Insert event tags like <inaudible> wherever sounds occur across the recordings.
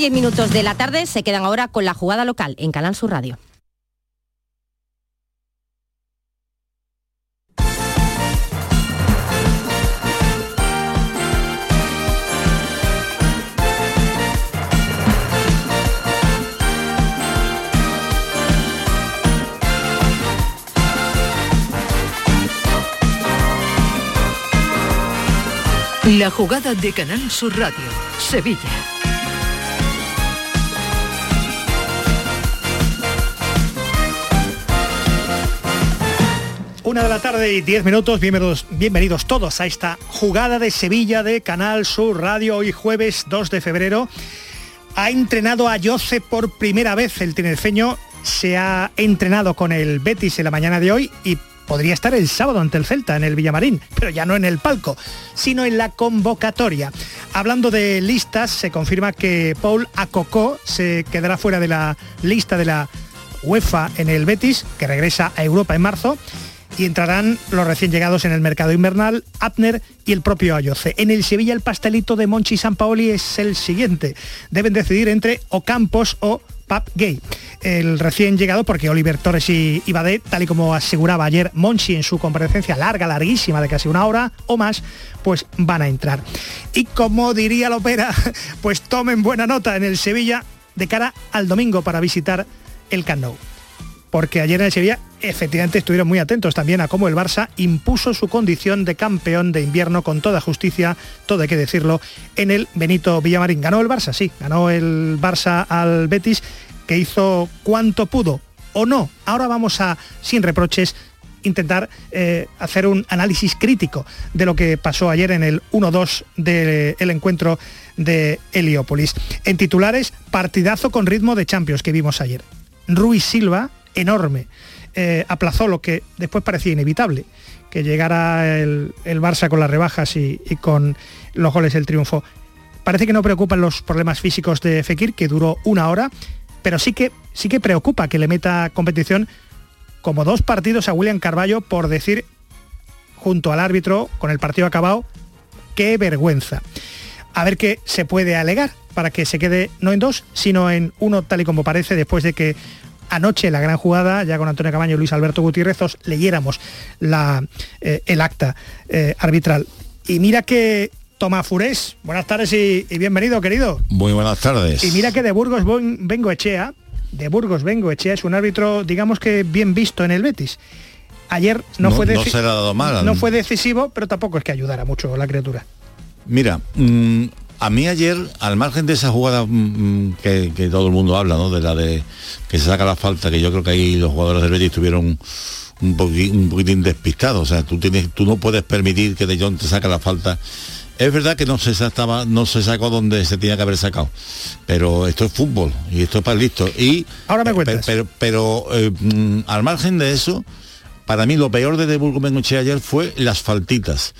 10 minutos de la tarde se quedan ahora con la jugada local en Canal Sur Radio. La jugada de Canal Sur Radio, Sevilla. Una de la tarde y diez minutos, bienvenidos, bienvenidos todos a esta jugada de Sevilla de Canal Sur Radio, hoy jueves 2 de febrero. Ha entrenado a Jose por primera vez el tinerfeño, se ha entrenado con el Betis en la mañana de hoy y podría estar el sábado ante el Celta en el Villamarín, pero ya no en el palco, sino en la convocatoria. Hablando de listas, se confirma que Paul Acocó se quedará fuera de la lista de la UEFA en el Betis, que regresa a Europa en marzo y entrarán los recién llegados en el mercado invernal, Abner y el propio Ayoce. En el Sevilla el pastelito de Monchi San Paoli es el siguiente. Deben decidir entre Ocampos o Pap Gay. El recién llegado, porque Oliver Torres y, y Badé, tal y como aseguraba ayer Monchi en su comparecencia larga, larguísima, de casi una hora o más, pues van a entrar. Y como diría Lopera, <laughs> pues tomen buena nota en el Sevilla de cara al domingo para visitar el Camp Nou porque ayer en el Sevilla efectivamente estuvieron muy atentos también a cómo el Barça impuso su condición de campeón de invierno con toda justicia, todo hay que decirlo, en el Benito Villamarín. ¿Ganó el Barça? Sí, ganó el Barça al Betis, que hizo cuanto pudo o no. Ahora vamos a, sin reproches, intentar eh, hacer un análisis crítico de lo que pasó ayer en el 1-2 del encuentro de Heliópolis. En titulares, partidazo con ritmo de Champions que vimos ayer. Ruiz Silva, enorme. Eh, aplazó lo que después parecía inevitable, que llegara el, el Barça con las rebajas y, con los goles del triunfo. Parece que no preocupan los problemas físicos de Fekir, que duró una hora, pero sí que, sí que preocupa que le meta competición como dos partidos a William Carballo por decir, junto al árbitro, con el partido acabado, qué vergüenza. A ver qué se puede alegar para que se quede no en dos, sino en uno tal y como parece después de que anoche la gran jugada, ya con Antonio Camaño y Luis Alberto Gutiérrez, os leyéramos la, eh, el acta eh, arbitral. Y mira que Tomás Furés, buenas tardes y, y, bienvenido, querido. Muy buenas tardes. Y mira que de Burgos vengo Echea, de Burgos vengo Echea, es un árbitro, digamos que bien visto en el Betis. Ayer no, no fue, no se le ha dado mal. no fue decisivo, pero tampoco es que ayudara mucho la criatura. Mira, mmm, a mí ayer, al margen de esa jugada mmm, que, que, todo el mundo habla, ¿no? De la de que se saca la falta, que yo creo que ahí los jugadores del Betis estuvieron un, poquitín, un poquitín despistados. O sea, tú, tienes, tú no puedes permitir que De Jong te saque la falta. Es verdad que no se, estaba, no se sacó donde se tenía que haber sacado, pero esto es fútbol y esto es para listo. Y, Ahora me cuentas. Pero, pero, pero eh, mmm, al margen de eso, para mí lo peor de De Burgos Bengoche ayer fue las faltitas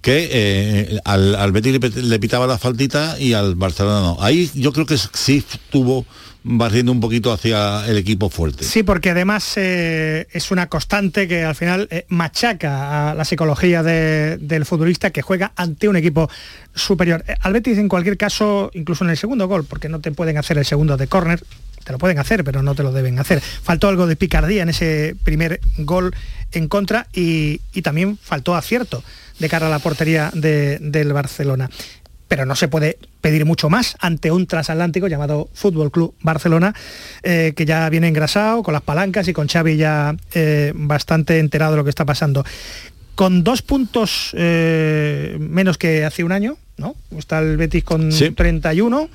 que eh, al, Betis le, pitaba la faltita y al Barcelona no. Ahí yo creo que sí tuvo barriendo un poquito hacia el equipo fuerte. Sí, porque además eh, es una constante que al final eh, machaca a la psicología de, del futbolista que juega ante un equipo superior. Eh, Al Betis en cualquier caso, incluso en el segundo gol, porque no te pueden hacer el segundo de córner, te lo pueden hacer, pero no te lo deben hacer. Faltó algo de picardía en ese primer gol en contra y, y también faltó acierto de cara a la portería de, del Barcelona. Pero no se puede pedir mucho más ante un transatlántico llamado Fútbol Club Barcelona, eh, que ya viene engrasado con las palancas y con Xavi ya eh, bastante enterado de lo que está pasando. Con dos puntos eh, menos que hace un año, ¿no? Está el Betis con sí. 31.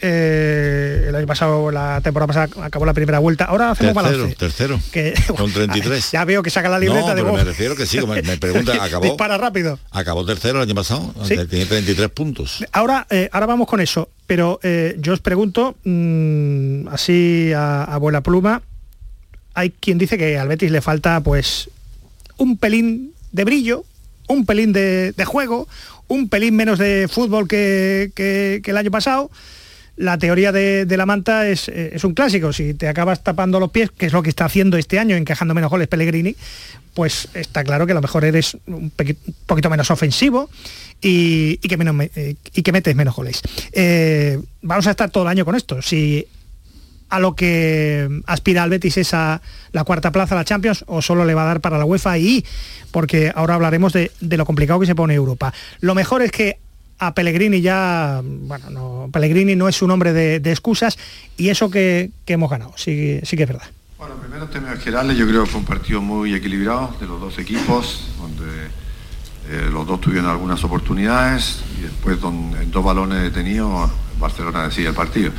Eh, el año pasado, la temporada pasada, acabó la primera vuelta. Ahora hacemos tercero, balance. Tercero, que, con <laughs> 33. Ya veo que saca la libreta no, de pero vos. me refiero que sí, me, me pregunta, <laughs> acabó. Dispara rápido. Acabó tercero el año pasado, ¿Sí? tiene 33 puntos. Ahora, eh, ahora vamos con eso, pero eh, yo os pregunto, mmm, así a, a buena pluma, hay quien dice que al Betis le falta pues un pelín de brillo, un pelín de, de juego, un pelín menos de fútbol que, que, que el año pasado la teoría de, la manta es, es, un clásico. Si te acabas tapando los pies, que es lo que está haciendo este año, encajando menos goles Pellegrini, pues está claro que a lo mejor eres un, poquito menos ofensivo y, que, menos, eh, y que metes menos goles. Eh, vamos a estar todo el año con esto. Si a lo que aspira al Betis es a la cuarta plaza, la Champions, o solo le va a dar para la UEFA y porque ahora hablaremos de, lo complicado que se pone Europa. Lo mejor es que a Pellegrini ya, bueno, no, Pellegrini no es un hombre de, excusas y eso que, hemos ganado, sí, sí que es verdad. Bueno, primero términos generales yo creo que fue un partido muy equilibrado de los dos equipos, donde eh, los dos tuvieron algunas oportunidades y después en dos balones detenidos Barcelona decide el partido.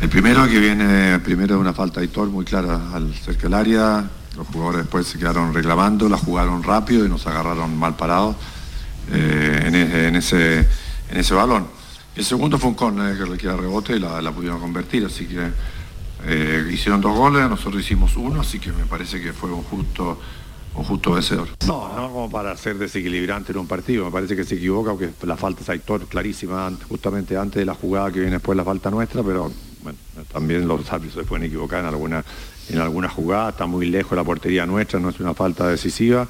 El primero que viene primero de una falta de Hitor muy clara al cerca del área, los jugadores después se quedaron reclamando, la jugaron rápido y nos agarraron mal parados eh, en, ese, en ese balón. El segundo fue un córner que requiere rebote y la, pudieron convertir, así que eh, hicieron dos goles, nosotros hicimos uno, así que me parece que fue un justo, un justo vencedor. No, no como para ser desequilibrante en un partido, me parece que se equivoca porque la falta es Aitor clarísima justamente antes de la jugada que viene después la falta nuestra, pero también los árbitros se pueden equivocar en alguna, en alguna jugada, está muy lejos la portería nuestra, no es una falta decisiva.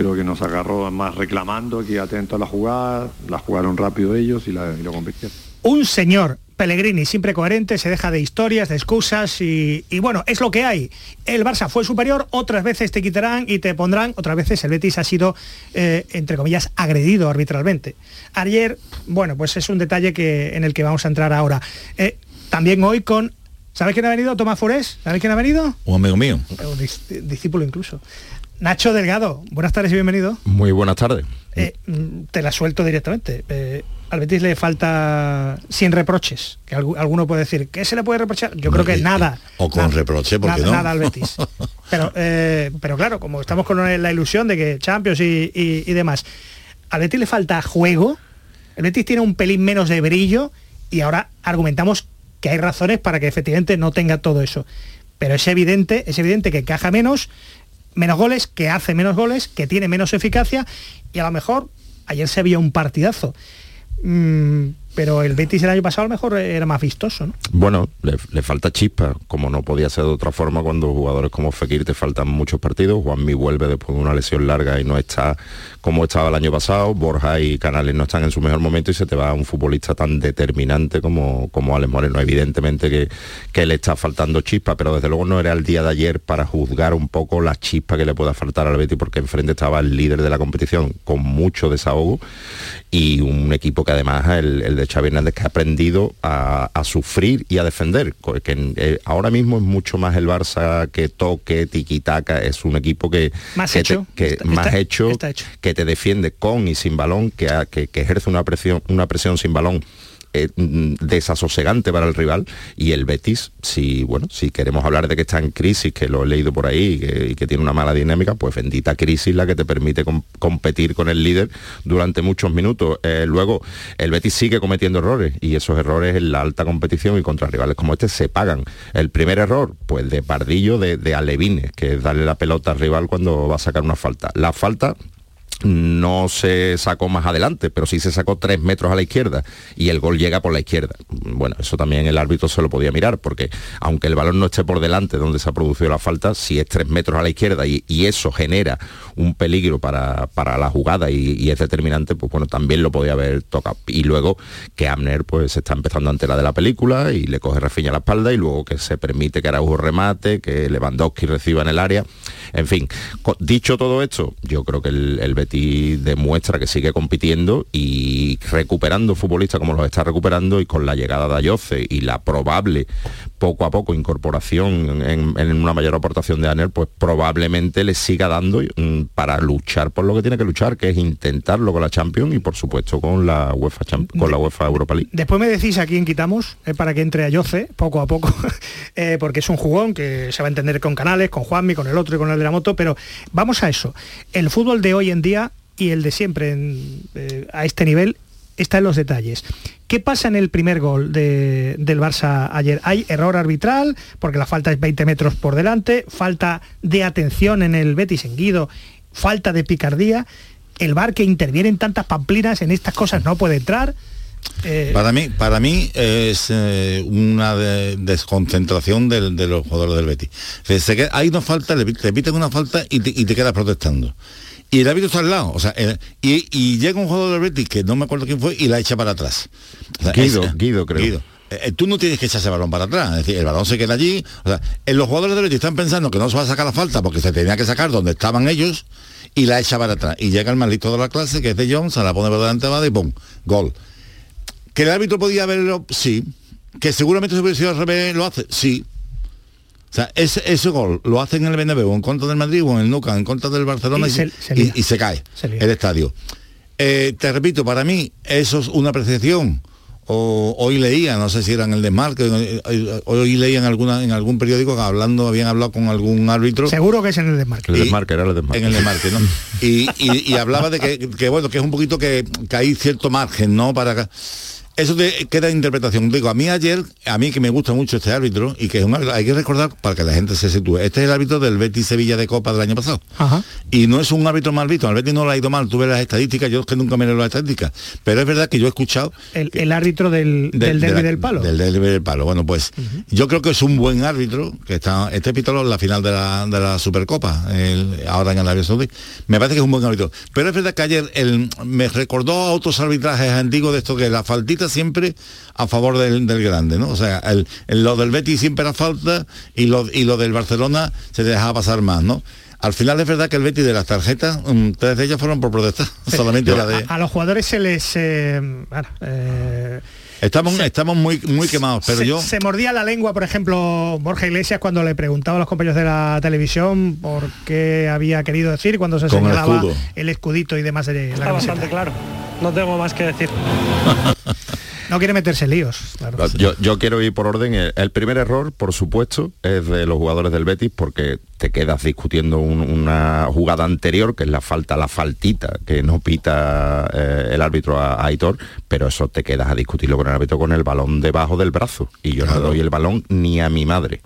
Creo que nos agarró más reclamando que atento a la jugada, la jugaron rápido ellos y, la, y lo convirtieron. Un señor Pellegrini siempre coherente, se deja de historias, de excusas y, bueno, es lo que hay. El Barça fue superior, otras veces te quitarán y te pondrán, otras veces el Betis ha sido, eh, entre comillas, agredido arbitralmente. Ayer, bueno, pues es un detalle que, en el que vamos a entrar ahora. Eh, también hoy con ¿Sabes quién ha venido? Tomás Forés. ¿Sabes quién ha venido? Un amigo mío. Un discípulo incluso. Nacho Delgado, buenas tardes y bienvenido. Muy buenas tardes. Eh, te la suelto directamente. Eh, al Betis le falta 100 reproches, que alguno puede decir, ¿qué se le puede reprochar? Yo creo que nada. O con reproche, porque no? Nada al Betis. <laughs> Pero, eh, pero claro, como estamos con la ilusión de que Champions y, demás, al Betis le falta juego, el Betis tiene un pelín menos de brillo y ahora argumentamos que hay razones para que efectivamente no tenga todo eso. Pero es evidente, es evidente que encaja menos, menos goles, que hace menos goles, que tiene menos eficacia y a lo mejor ayer se vio un partidazo. Mm, pero el Betis el año pasado a lo mejor era más vistoso, ¿no? Bueno, le, falta chispa, como no podía ser de otra forma cuando jugadores como Fekir te faltan muchos partidos, Juanmi vuelve después de una lesión larga y no está como estaba el año pasado, Borja y Canales no están en su mejor momento y se te va un futbolista tan determinante como, como Alex Moreno. Evidentemente que, le está faltando chispa, pero desde luego no era el día de ayer para juzgar un poco la chispa que le pueda faltar al Betis porque enfrente estaba el líder de la competición con mucho desahogo y un equipo que además el de Xavi Hernández que ha aprendido a, sufrir y a defender, que eh, ahora mismo es mucho más el Barça que toque, tiquitaca, es un equipo que más hecho, que, más hecho, que te defiende con y sin balón, que, que ejerce una presión, una presión sin balón eh, mm, desasosegante para el rival y el Betis, si bueno, si queremos hablar de que está en crisis, que lo he leído por ahí y que, tiene una mala dinámica, pues bendita crisis la que te permite competir con el líder durante muchos minutos. Eh, luego, el Betis sigue cometiendo errores y esos errores en la alta competición y contra rivales como este se pagan. El primer error, pues de Pardillo, de, de Alevines, que es darle la pelota al rival cuando va a sacar una falta. La falta no se sacó más adelante, pero sí se sacó tres metros a la izquierda y el gol llega por la izquierda. Bueno, eso también el árbitro se lo podía mirar, porque aunque el balón no esté por delante donde se ha producido la falta, si es tres metros a la izquierda y, eso genera un peligro para, la jugada y, es determinante, pues bueno, también lo podía haber tocado. Y luego que Abner pues está empezando ante la de la película y le coge Rafiña a la espalda y luego que se permite que Araujo remate, que Lewandowski reciba en el área. En fin, dicho todo esto, yo creo que el, el demuestra que sigue compitiendo y recuperando futbolistas como los está recuperando y con la llegada de Ayoce y la probable poco a poco incorporación en, una mayor aportación de Aner, pues probablemente le siga dando mm, para luchar por lo que tiene que luchar, que es intentarlo con la Champions y por supuesto con la UEFA con la UEFA Europa League. Después me decís a quién quitamos eh, para que entre Ayoce poco a poco, <laughs> eh, porque es un jugón que se va a entender con Canales, con Juanmi, con el otro y con el de la moto, pero vamos a eso. El fútbol de hoy en día y el de siempre eh, a este nivel está en los detalles. ¿Qué pasa en el primer gol del Barça ayer? Hay error arbitral, porque la falta es 20 metros por delante, falta de atención en el Betis en Guido, falta de picardía. El bar que interviene en tantas pamplinas en estas cosas no puede entrar. Eh, para mí, para mí es eh, una desconcentración de, los jugadores del Betis. hay una falta, le, piten una falta y te, y te quedas protestando y el árbitro está al lado. O sea, y, llega un jugador del Betis, que no me acuerdo quién fue, y la echa para atrás. Guido, Guido, creo. Eh, tú no tienes que echar ese balón para atrás, es decir, el balón se queda allí. O sea, en los jugadores del Betis están pensando que no se va a sacar la falta porque se tenía que sacar donde estaban ellos y la echa para atrás. Y llega el maldito de la clase, que es de John, se la pone por delante va y ¡pum! Gol. ¿Que el árbitro podía verlo? Sí. ¿Que seguramente si hubiera sido al revés lo hace? Sí. O sea, ese, ese, gol lo hacen en el Bernabéu en contra del Madrid o en el Nuca en contra del Barcelona y, se, cae el estadio. Eh, te repito, para mí eso es una apreciación. O, hoy leía, no sé si era en el desmarque, eh, hoy leía en, alguna, en algún periódico que hablando, habían hablado con algún árbitro. Seguro que es en el desmarque. El desmarque, era el desmarque. En el desmarque, ¿no? <laughs> y, hablaba de que, bueno, que es un poquito que, que hay cierto margen, ¿no? Para eso te queda interpretación. Digo, a mí ayer, a mí que me gusta mucho este árbitro, y que es un hay que recordar para que la gente se sitúe, este es el árbitro del Betis Sevilla de Copa del año pasado. Y no es un árbitro mal visto, al Betis no lo ha ido mal, tuve las estadísticas, yo es que nunca me leo las estadísticas, pero es verdad que yo he escuchado... El, árbitro del, del, derby del palo. Del derby del palo. Bueno, pues yo creo que es un buen árbitro, que está, este pítolo en la final de la, de la Supercopa, ahora en Arabia Saudí, me parece que es un buen árbitro. Pero es verdad que ayer el, me recordó a otros arbitrajes antiguos de esto que la faltita siempre a favor del, grande, ¿no? O sea, el, lo del Betis siempre era falta y lo, y lo del Barcelona se dejaba pasar más, ¿no? Al final es verdad que el Betis de las tarjetas, mm, tres de ellas fueron por protestar, <laughs> solamente la de... A, los jugadores se les... Eh, eh, estamos, estamos muy, muy quemados, pero yo... Se mordía la lengua, por ejemplo, Borja Iglesias cuando le preguntaba a los compañeros de la televisión por qué había querido decir cuando se señalaba el, escudito y demás de la Está bastante claro, no tengo más que decir. <laughs> No quiere meterse líos. Yo, quiero ir por orden. El, primer error, por supuesto, es de los jugadores del Betis porque te quedas discutiendo una jugada anterior, que es la falta, la faltita que no pita eh, el árbitro a, Aitor, pero eso te quedas a discutirlo con el árbitro con el balón debajo del brazo. Y yo no doy el balón ni a mi madre.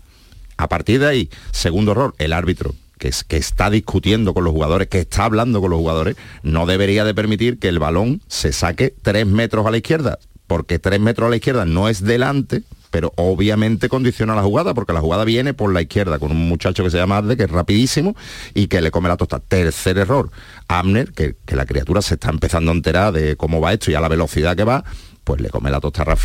A partir de ahí, segundo error, el árbitro que, es, que, está discutiendo con los jugadores, que está hablando con los jugadores, no debería de permitir que el balón se saque tres metros a la izquierda porque tres metros a la izquierda no es delante, pero obviamente condiciona la jugada, porque la jugada viene por la izquierda con un muchacho que se llama Adde, que es rapidísimo y que le come la tosta. Tercer error, Amner, que, la criatura se está empezando a enterar de cómo va esto y a la velocidad que va, pues le come la tosta a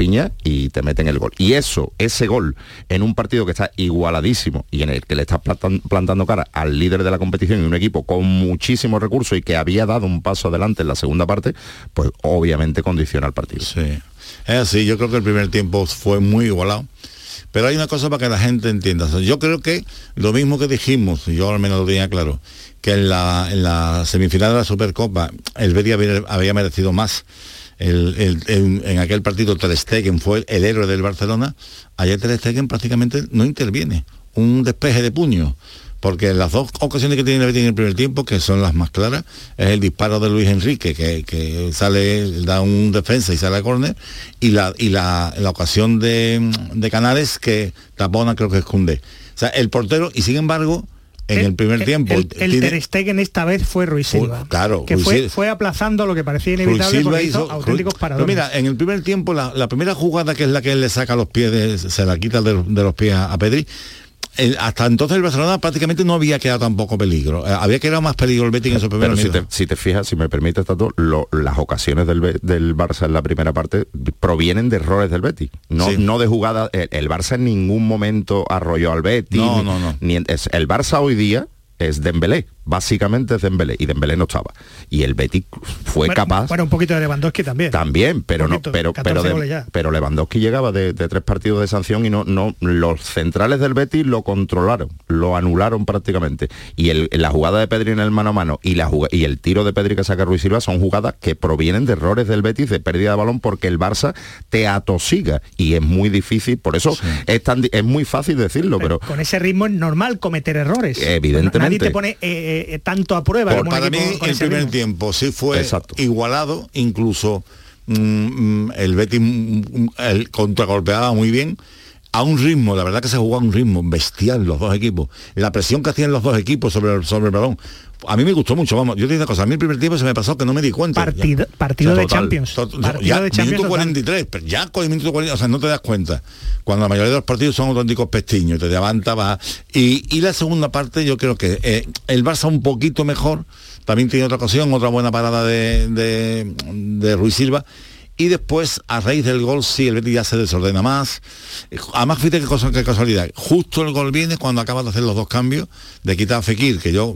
y te meten el gol. Y eso, ese gol, en un partido que está igualadísimo y en el que le estás plantando cara al líder de la competición y un equipo con muchísimos recursos y que había dado un paso adelante en la segunda parte, pues obviamente condiciona el partido. Sí. Es así, yo creo que el primer tiempo fue muy igualado. Pero hay una cosa para que la gente entienda. yo creo que lo mismo que dijimos, yo al menos lo tenía claro, que en la, semifinal de la Supercopa el Betis había, merecido más. En aquel partido Ter Stegen fue el héroe del Barcelona. Ayer Ter Stegen prácticamente no interviene. Un despeje de puño porque las dos ocasiones que tiene en el primer tiempo, que son las más claras, es el disparo de Luis Enrique, que, sale, da un defensa y sale a córner, y la, y la, ocasión de, Canales que tapona creo que es Cundé. O sea, el portero, y sin embargo, en el, primer tiempo. El, el Ter Stegen esta vez fue Ruiz Silva. claro, que fue, fue, aplazando lo que parecía inevitable porque hizo, auténticos paradones. mira, en el primer tiempo, la, primera jugada que es la que él le saca los pies, se la quita de, de los pies a Pedri, hasta entonces el Barcelona prácticamente no había quedado tampoco peligro. Eh, había quedado más peligro el Betis en esos primeros si te, si te, fijas, si me permite, Tato, las ocasiones del, del, Barça en la primera parte provienen de errores del Betis. No, no de jugada. El, Barça en ningún momento arrolló al Betis. No, no, no. Ni, el Barça hoy día es Dembélé básicamente es Dembélé y Dembélé no estaba. Y el Betis fue capaz bueno un poquito de Lewandowski también. También pero no pero pero, pero Lewandowski llegaba de, tres partidos de sanción y no no los centrales del Betis lo controlaron lo anularon prácticamente. Y el, la jugada de Pedri en el mano a mano y la y el tiro de Pedri que saca Ruiz Silva son jugadas que provienen de errores del Betis de pérdida de balón porque el Barça te atosiga y es muy difícil por eso es tan es muy fácil decirlo pero, con ese ritmo es normal cometer errores. Evidentemente nadie te pone eh, eh, tanto a prueba. para mí el primer tiempo sí fue igualado, incluso mm, mm, el Betis mm, el contragolpeaba muy bien. A un ritmo, la verdad que se jugó a un ritmo bestial los dos equipos. La presión que hacían los dos equipos sobre el, sobre el balón. A mí me gustó mucho, vamos, yo te digo una cosa, a mí el primer tiempo se me pasó que no me di cuenta. Partido, partido de Champions. ya, minuto 43, pero ya con el minuto 40, o sea, no te das cuenta. Cuando la mayoría de los partidos son auténticos pestiños, te levanta, va. Y, y la segunda parte, yo creo que eh, el Barça un poquito mejor, también tiene otra ocasión, otra buena parada de, de, de Ruiz Silva y después a raíz del gol sí el Betis ya se desordena más. Además fíjate qué, cosa, qué casualidad. Justo el gol viene cuando acaba de hacer los dos cambios de quitar a Fekir que yo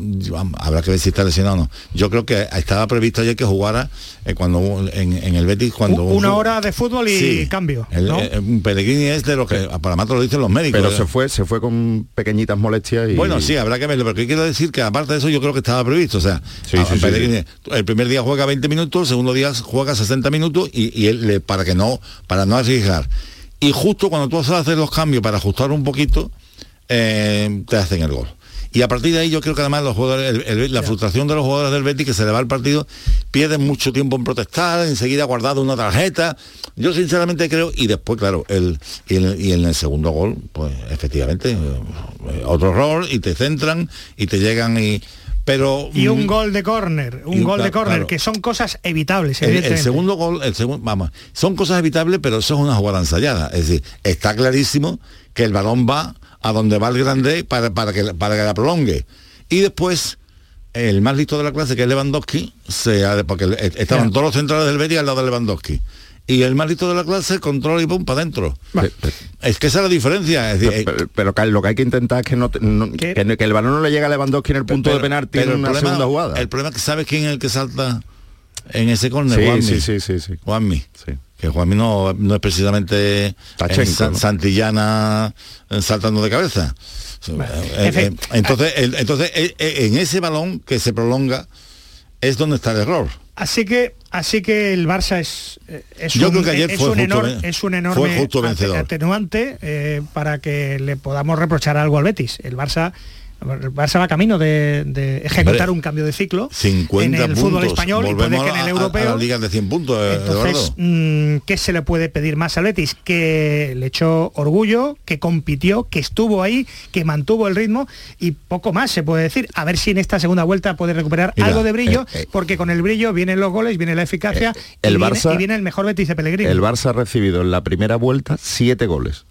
habrá que ver si está lesionado o no. Yo creo que estaba previsto ayer que jugara eh, cuando en, el Betis cuando una hora de fútbol y cambio el, eh, Pellegrini es de lo que para más lo dicen los médicos pero se fue se fue con pequeñitas molestias y bueno sí habrá que verlo pero quiero decir que aparte de eso yo creo que estaba previsto o sea el primer día juega 20 minutos el segundo día juega 60 minutos y y él, para que no, para no arriesgar. Y justo cuando tú haces los cambios para ajustar un poquito, eh, te hacen el gol. Y a partir de ahí yo creo que además los jugadores, la frustración de los jugadores del Betis que se le va el partido, pierden mucho tiempo en protestar, enseguida guardado una tarjeta. Yo sinceramente creo, y después, claro, el, y, en el segundo gol, pues efectivamente, eh, otro error, y te centran, y te llegan y pero y un mm, gol de córner un gol de córner que son cosas evitables el, segundo gol el segundo vamos son cosas evitables pero eso es una jugada ensayada. Es decir está clarísimo que el balón va a donde va el grande para, para que para que la prolongue. Y después el más listo de la clase que es Lewandowski se porque estaban todos los centrales del Betis al lado de Lewandowski y el malito de la clase controla y pum para adentro. Es que esa es la diferencia. Eh, pero, lo que hay que intentar es que, no, que, el balón no le llegue a Lewandowski en el punto de penalti en una segunda jugada. El problema es que sabes quién es el que salta en ese córner, sí, sí, sí, sí, Juanmi. Que Juanmi no, no es precisamente Santillana eh, saltando de cabeza. Eh, entonces, entonces en ese balón que se prolonga es donde está el error. Así que, así que el Barça es, es un, es un, enorme atenuante eh, para que le podamos reprochar algo al Betis. El Barça el Barça va camino de, ejecutar un cambio de ciclo en el fútbol español y puede que en el europeo. A, de 100 puntos. Eh, entonces, mm, ¿qué se le puede pedir más al Betis? Que le echó orgullo, que compitió, que estuvo ahí, que mantuvo el ritmo y poco más se puede decir. A ver si en esta segunda vuelta puede recuperar algo de brillo, eh, eh, porque con el brillo vienen los goles, viene la eficacia el y, Barça, viene, y viene el mejor Betis de Pellegrini. El Barça ha recibido en la primera vuelta siete goles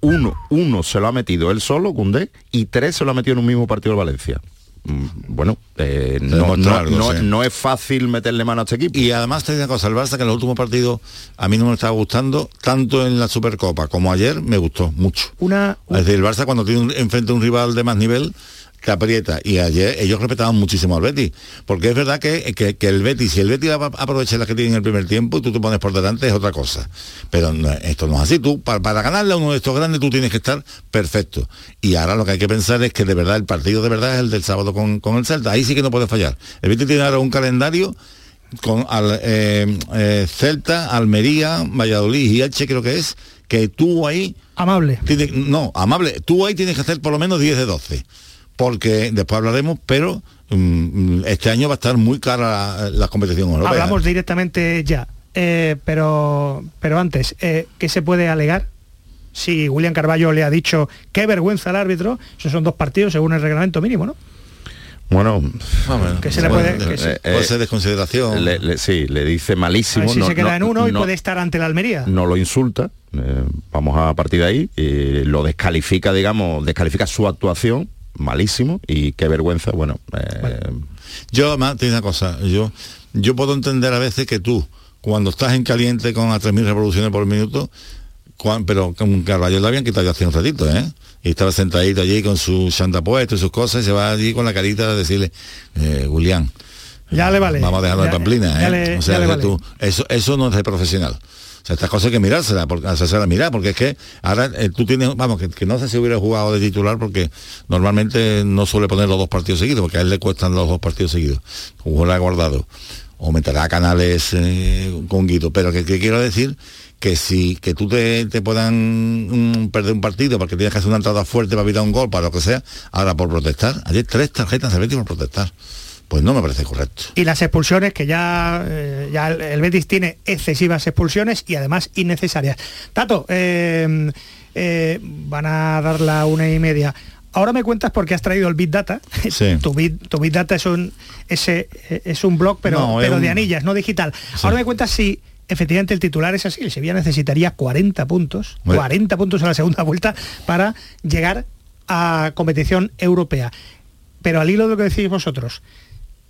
uno, uno se lo ha metido él solo, Cundé, y tres se lo ha metido en un mismo partido de Valencia mm, bueno, eh, no, es fácil meterle mano a este equipo. Y además te digo una cosa, el Barça que en los últimos partidos a mí no me estaba gustando, tanto en la Supercopa como ayer, me gustó mucho. Una, Es decir, el Barça cuando tiene enfrente a un rival de más nivel, que aprieta. Y ayer ellos respetaban muchísimo al Betis. Porque es verdad que, el Betis, si el Betis aprovecha las que tiene en el primer tiempo y tú te pones por delante, es otra cosa. Pero esto no es así. Tú, para, ganarle a uno de estos grandes, tú tienes que estar perfecto. Y ahora lo que hay que pensar es que de verdad el partido de verdad es el del sábado con, el Celta. Ahí sí que no puede fallar. El Betis tiene ahora un calendario con al, eh, eh, Celta, Almería, Valladolid y Elche creo que es, que tú ahí... Amable. no, amable. Tú ahí tienes que hacer por lo menos 10 de 12 porque después hablaremos, pero mm, este año va a estar muy cara la, competición europea. Hablamos directamente ya, eh, pero, pero antes, eh, ¿qué se puede alegar? Si William Carballo le ha dicho qué vergüenza al árbitro, esos son dos partidos según el reglamento mínimo, ¿no? Bueno, que se le puede, puede ser desconsideración. sí, le dice malísimo. si se queda en uno y puede estar ante la Almería. No lo insulta. Eh, vamos a partir de ahí. lo descalifica, digamos, descalifica su actuación malísimo y qué vergüenza, bueno. Eh, yo, además, tiene una cosa, yo, yo puedo entender a veces que tú, cuando estás en caliente con a 3.000 revoluciones por minuto, pero con Carballo la habían quitado hace un ratito, ¿eh? Y estaba sentadito allí con su chanta puesto y sus cosas y se va allí con la carita a decirle, eh, Julián, ya le vale. Vamos a dejarlo de pamplina, ¿eh? o sea, tú, eso, eso no es de profesional estas cosas hay que mirársela, porque, hacerse mirar, porque es que ahora eh, tú tienes, vamos, que, no sé si hubiera jugado de titular porque normalmente no suele poner los dos partidos seguidos, porque a él le cuestan los dos partidos seguidos. Jugó la guardado. O meterá canales eh, con Guido. Pero que, quiero decir que si que tú te, puedan mm, perder un partido porque tienes que hacer una entrada fuerte para evitar un gol, para lo que sea, ahora por protestar, hay tres tarjetas Betis por protestar pues no me parece correcto. Y las expulsiones, que ya, eh, ya el Betis tiene excesivas expulsiones y además innecesarias. Tato, eh, eh, van a dar la una y media. Ahora me cuentas porque has traído el Big Data. <laughs> tu, Big, Data es un, ese, es un blog, pero, pero de anillas, no digital. Ahora me cuentas si efectivamente el titular es así. El Sevilla necesitaría 40 puntos, 40 puntos en la segunda vuelta para llegar a competición europea. Pero al hilo de lo que decís vosotros,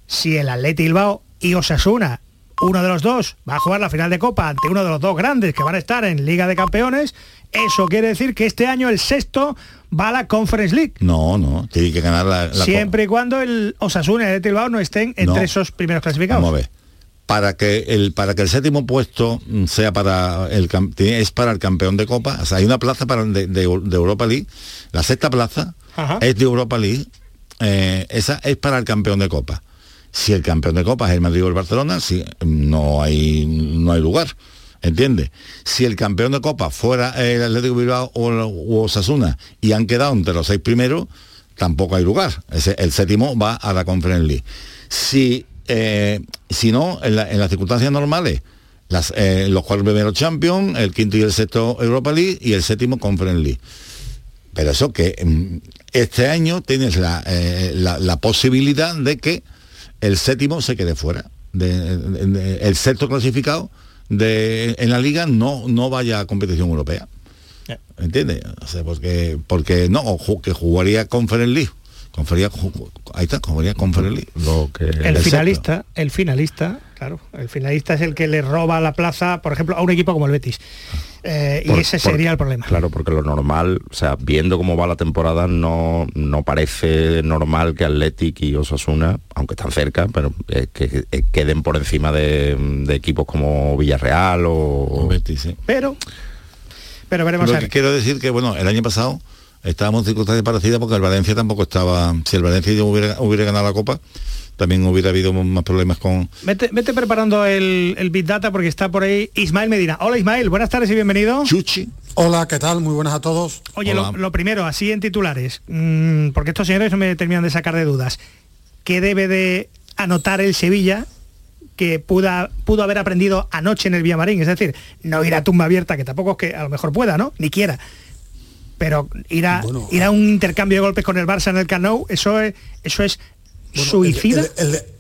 si el Atleti Bilbao y Osasuna, uno de los dos, va a jugar la final de Copa ante uno de los dos grandes que van a estar en Liga de Campeones, eso quiere decir que este año el sexto va a la Conference League. No, no, tiene que ganar la... Siempre y cuando el Osasuna y el Atleti Bilbao no estén entre esos primeros clasificados. Vamos a ver. Para que el para que el séptimo puesto sea para el es para el campeón de copa o sea hay una plaza para de, Europa League. La sexta plaza es de Europa League. Eh, esa es para el campeón de copa si el campeón de copa es el Madrid o el Barcelona si no hay no hay lugar ¿entiendes? Si el campeón de Copa fuera el Atlético Bilbao o, Osasuna y han quedado entre los seis primeros, tampoco hay lugar. El séptimo va a la Conference League. Si eh, si no, en, las circunstancias normales, eh, los cuatro primeros Champions, el quinto y el sexto Europa League y el séptimo Conference League. Pero eso que mm, este año tienes eh, la, posibilidad de que el séptimo se quede fuera. el sexto clasificado de, en la liga no, no vaya a competición europea. ¿Entiendes? porque, porque no, que jugaría Conference League Confería, ahí está, confería Lo que el finalista, el finalista, claro, el finalista es el que le roba la plaza, por ejemplo, a un equipo como el Betis. Eh, y ese sería el problema. Claro, porque lo normal, o sea, viendo cómo va la temporada, no, no parece normal que Athletic y Osasuna, aunque están cerca, pero eh, que, eh, queden por encima de, equipos como Villarreal o, Betis. Pero, pero veremos. Lo que quiero decir que, bueno, el año pasado estábamos en circunstancias parecidas porque el Valencia tampoco estaba, si el Valencia hubiera, hubiera ganado la Copa, también hubiera habido más problemas con... Vete, preparando el, Big Data porque está por ahí Ismael Medina. Hola Ismael, buenas tardes y bienvenido. Chuchi. Hola, ¿qué tal? Muy buenas a todos. Oye, lo, primero, así en titulares, mm, porque estos señores no me terminan de sacar de dudas. ¿Qué debe de anotar el Sevilla que pudo, pudo haber aprendido anoche en el Villamarín? Es decir, no ir a tumba abierta, que tampoco es que a lo mejor pueda, ¿no? Ni quiera pero ir a, ir a un intercambio de golpes con el Barça en el Cano, eso es, eso es suicida.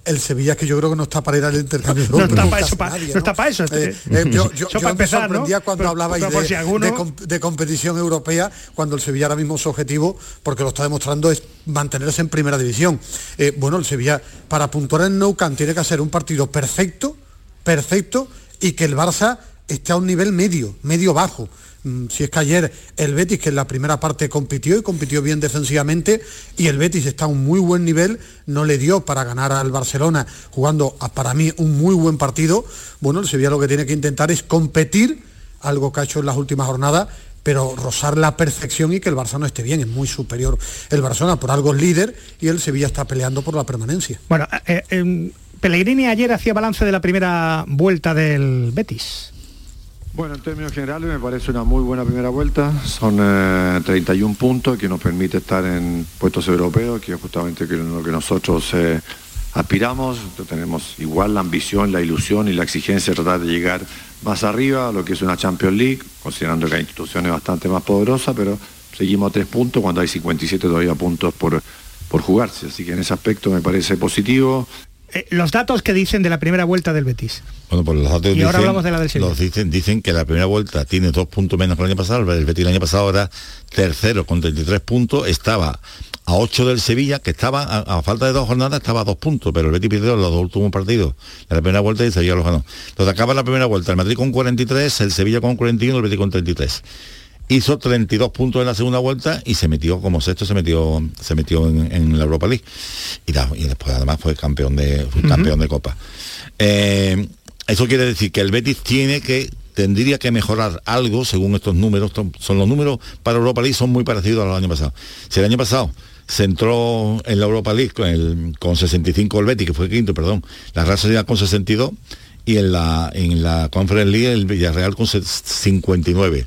El, Sevilla que yo creo que no está para ir al intercambio. No está para eso, no, está para eso. Eh, eh, yo, yo, yo me sorprendía cuando hablabais de, de, competición europea, cuando el Sevilla ahora mismo su objetivo, porque lo está demostrando, es mantenerse en primera división. Eh, bueno, el Sevilla para puntuar en Nou Camp tiene que hacer un partido perfecto, perfecto, y que el Barça esté a un nivel medio, medio bajo. Mm, si es que ayer el Betis, que en la primera parte compitió y compitió bien defensivamente, y el Betis está a un muy buen nivel, no le dio para ganar al Barcelona jugando para mí un muy buen partido, bueno, el Sevilla lo que tiene que intentar es competir, algo que ha hecho en las últimas jornadas, pero rozar la perfección y que el Barça no esté bien, es muy superior el Barcelona, por algo es líder y el Sevilla está peleando por la permanencia. Bueno, eh, eh, Pellegrini ayer hacía balance de la primera vuelta del Betis. Bueno, en términos generales me parece una muy buena primera vuelta. Son 31 eh, puntos que nos permite estar en puestos europeos, que es justamente lo que nosotros eh, aspiramos. Tenemos igual la ambición, la ilusión y la exigencia de tratar de llegar más arriba a lo que es una Champions League, considerando que hay instituciones bastante más poderosas, pero seguimos a tres puntos cuando hay 57 todavía puntos por, por jugarse. Así que en ese aspecto me parece positivo. Eh, los datos que dicen de la primera vuelta del Betis. Bueno, pues los datos y ahora hablamos de la del los dicen, dicen que la primera vuelta tiene dos puntos menos que el año pasado. El Betis el año pasado era tercero con 33 puntos. Estaba a 8 del Sevilla, que estaba, a, falta de dos jornadas, estaba a dos puntos, pero el Betis perdió los dos últimos partidos de la primera vuelta y el Sevilla los ganó. Entonces acaba la primera vuelta, el Madrid con 43, el Sevilla con 41, el Betis con 33 hizo 32 puntos en la segunda vuelta y se metió como sexto se metió se metió en, la Europa League. Y, después además fue campeón de campeón de copa. Eh, eso quiere decir que el Betis tiene que tendría que mejorar algo según estos números. Son los números para Europa League son muy parecidos a los años pasados si el año pasado se entró en la Europa League con, el, con 65 el Betis que fue quinto perdón la Real Sociedad con 62 y en la en la Conference League el Villarreal con 59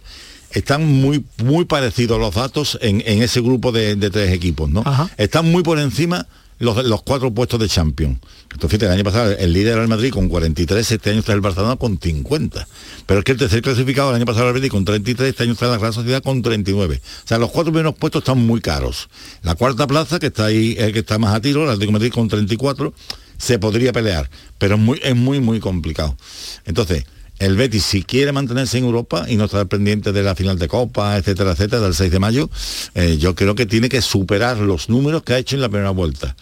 están muy, muy parecidos los datos en, ese grupo de, tres equipos, ¿no? Están muy por encima los, los cuatro puestos de Champions. Entonces, el año pasado el líder era el Madrid con 43, este año está el Barcelona con 50. Pero es que el tercer clasificado el año pasado era el Madrid con 33, este año está la Real Sociedad con 39. O sea, los cuatro primeros puestos están muy caros. La cuarta plaza, que está ahí, el que está más a tiro, el Atlético de Madrid con 34, se podría pelear, pero es muy, es muy, muy complicado. Entonces, el Betis, si quiere mantenerse en Europa y no estar pendiente de la final de Copa, etcétera, etcétera, del 6 de mayo, eh, yo creo que tiene que superar los números que ha hecho en la primera vuelta.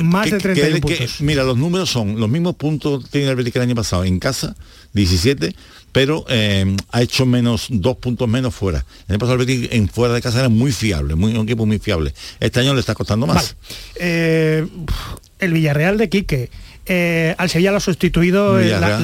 más, de 30 puntos. mira, los números son los mismos puntos tiene el Betis que el año pasado en casa, 17, pero eh, ha hecho menos dos puntos menos fuera. El año pasado el Betis en fuera de casa era muy fiable, muy, un equipo muy fiable. Este año le está costando más. Eh, el Villarreal de Quique eh, al Sevilla lo ha sustituido eh, la,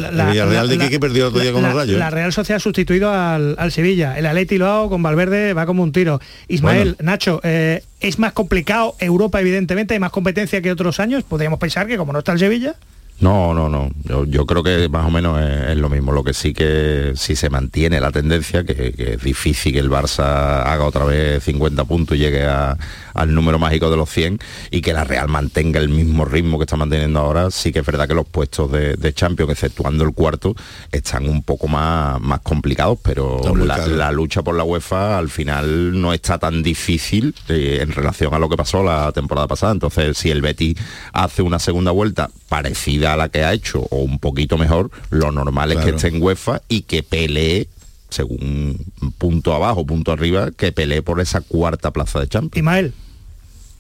de perdió otro día con los rayos. La Real Sociedad ha sustituido al, Sevilla. El Atleti lo con Valverde va como un tiro. Ismael, Nacho, eh, es más complicado Europa, evidentemente, hay más competencia que otros años. Podríamos pensar que como no está el Sevilla. No, no, no. Yo, creo que más o menos es, lo mismo. Lo que sí que si se mantiene la tendencia, que, es difícil que el Barça haga otra vez 50 puntos y llegue al número mágico de los 100 y que la Real mantenga el mismo ritmo que está manteniendo ahora, sí que es verdad que los puestos de, Champions, exceptuando el cuarto, están un poco más, más complicados, pero la, lucha por la UEFA al final no está tan difícil eh, en relación a lo que pasó la temporada pasada. Entonces, si el Betty hace una segunda vuelta parecida a la que ha hecho o un poquito mejor, lo normal es que esté en UEFA y que pelee según punto abajo, punto arriba, que pelee por esa cuarta plaza de Champions. Imael.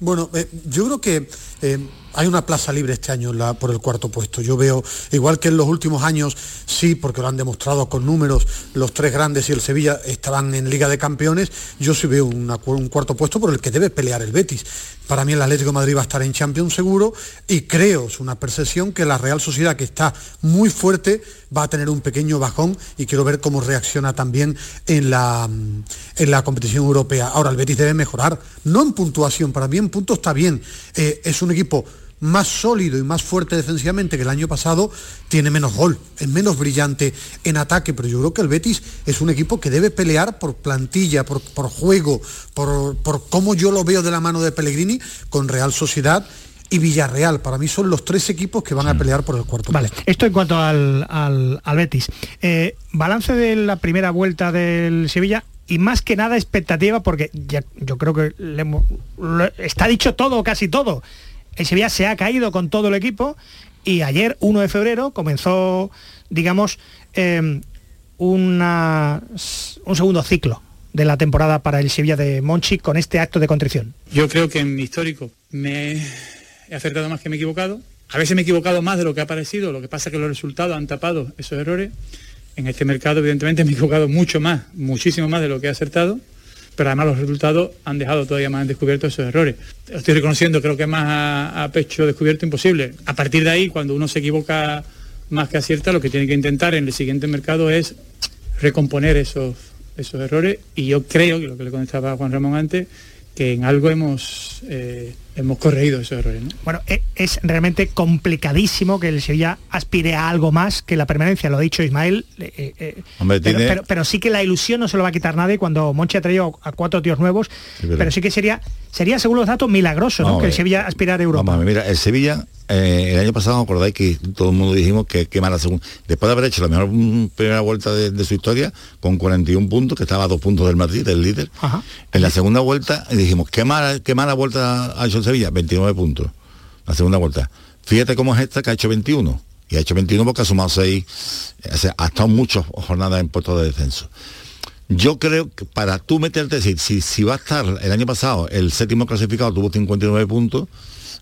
Bueno, eh, yo creo que eh, hay una plaza libre este año por el cuarto puesto. Yo veo, igual que en los últimos años, sí, porque lo han demostrado con números, los tres grandes y el Sevilla estaban en Liga de Campeones, yo sí veo un cuarto puesto por el que debe pelear el Betis. Para mí el Atlético de Madrid va a estar en Champions seguro y creo, es una percepción, que la Real Sociedad, que está muy fuerte, va a tener un pequeño bajón y quiero ver cómo reacciona también en la, en la competición europea. Ahora, el Betis debe mejorar, no en puntuación, para mí en punto está bien. Eh, es equipo más sólido y más fuerte defensivamente que el año pasado, tiene menos gol, es menos brillante en ataque, pero yo creo que el Betis es un equipo que debe pelear por plantilla, por, juego, por, por cómo yo lo veo de la mano de Pellegrini con Real Sociedad y Villarreal. Para mí son los tres equipos que van a pelear por el cuarto. Vale, esto en cuanto al, al, Betis. Eh, balance de la primera vuelta del Sevilla y más que nada expectativa porque ya, yo creo que está dicho todo, casi todo el Sevilla se ha caído con todo el equipo y ayer, 1 de febrero, comenzó, digamos, em, un segundo ciclo de la temporada para el Sevilla de Monchi con este acto de contrición. Yo creo que en mi histórico me he acertado más que me he equivocado. A veces me he equivocado más de lo que ha parecido, lo que pasa es que los resultados han tapado esos errores. En este mercado, evidentemente, me he equivocado mucho más, muchísimo más de lo que he acertado pero además los resultados han dejado todavía más descubierto esos errores. Estoy reconociendo, creo que más a, pecho descubierto imposible. A partir de ahí, cuando uno se equivoca más que acierta, lo que tiene que intentar en el siguiente mercado es recomponer esos, esos errores y yo creo, que lo que le contestaba Juan Ramón antes, que en algo hemos, eh, hemos corregido esos errores. Bueno, e, es realmente complicadísimo que el Sevilla aspire a algo más que la permanencia, lo ha dicho Ismael, eh, eh, pero, sí que la ilusión no se lo va a quitar nadie cuando Monchi ha traído a cuatro tíos nuevos, pero sí que sería, sería según los datos milagroso que el Sevilla aspirara a Europa. mira, el Sevilla eh, el año pasado, acordáis que todo el mundo dijimos que qué mala segunda. Después de haber hecho la mejor primera vuelta de, su historia, con 41 puntos, que estaba a dos puntos del Madrid, del líder. En la segunda vuelta dijimos, qué mala, qué mala vuelta ha hecho el Sevilla, 29 puntos. La segunda vuelta. Fíjate cómo es esta que ha hecho 21. Y ha hecho 21 porque ha sumado 6. ha estado muchas jornadas en puestos de descenso. Yo creo que para tú meterte, si, si, si va a estar el año pasado, el séptimo clasificado tuvo 59 puntos,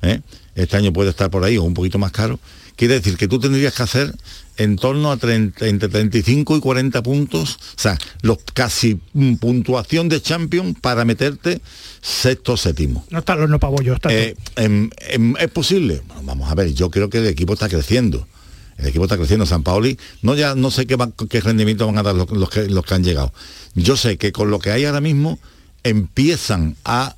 ¿eh? este año puede estar por ahí o un poquito más caro, quiere decir que tú tendrías que hacer en torno a 30, entre 35 y 40 puntos, o sea, los casi mm, puntuación de champion para meterte sexto séptimo. No está los no yo está. Eh, em, em, ¿Es posible? vamos a ver, yo creo que el equipo está creciendo. El equipo está creciendo. San Paoli, no ya no sé qué, qué rendimiento van a dar los, que, los que han llegado. Yo sé que con lo que hay ahora mismo, empiezan a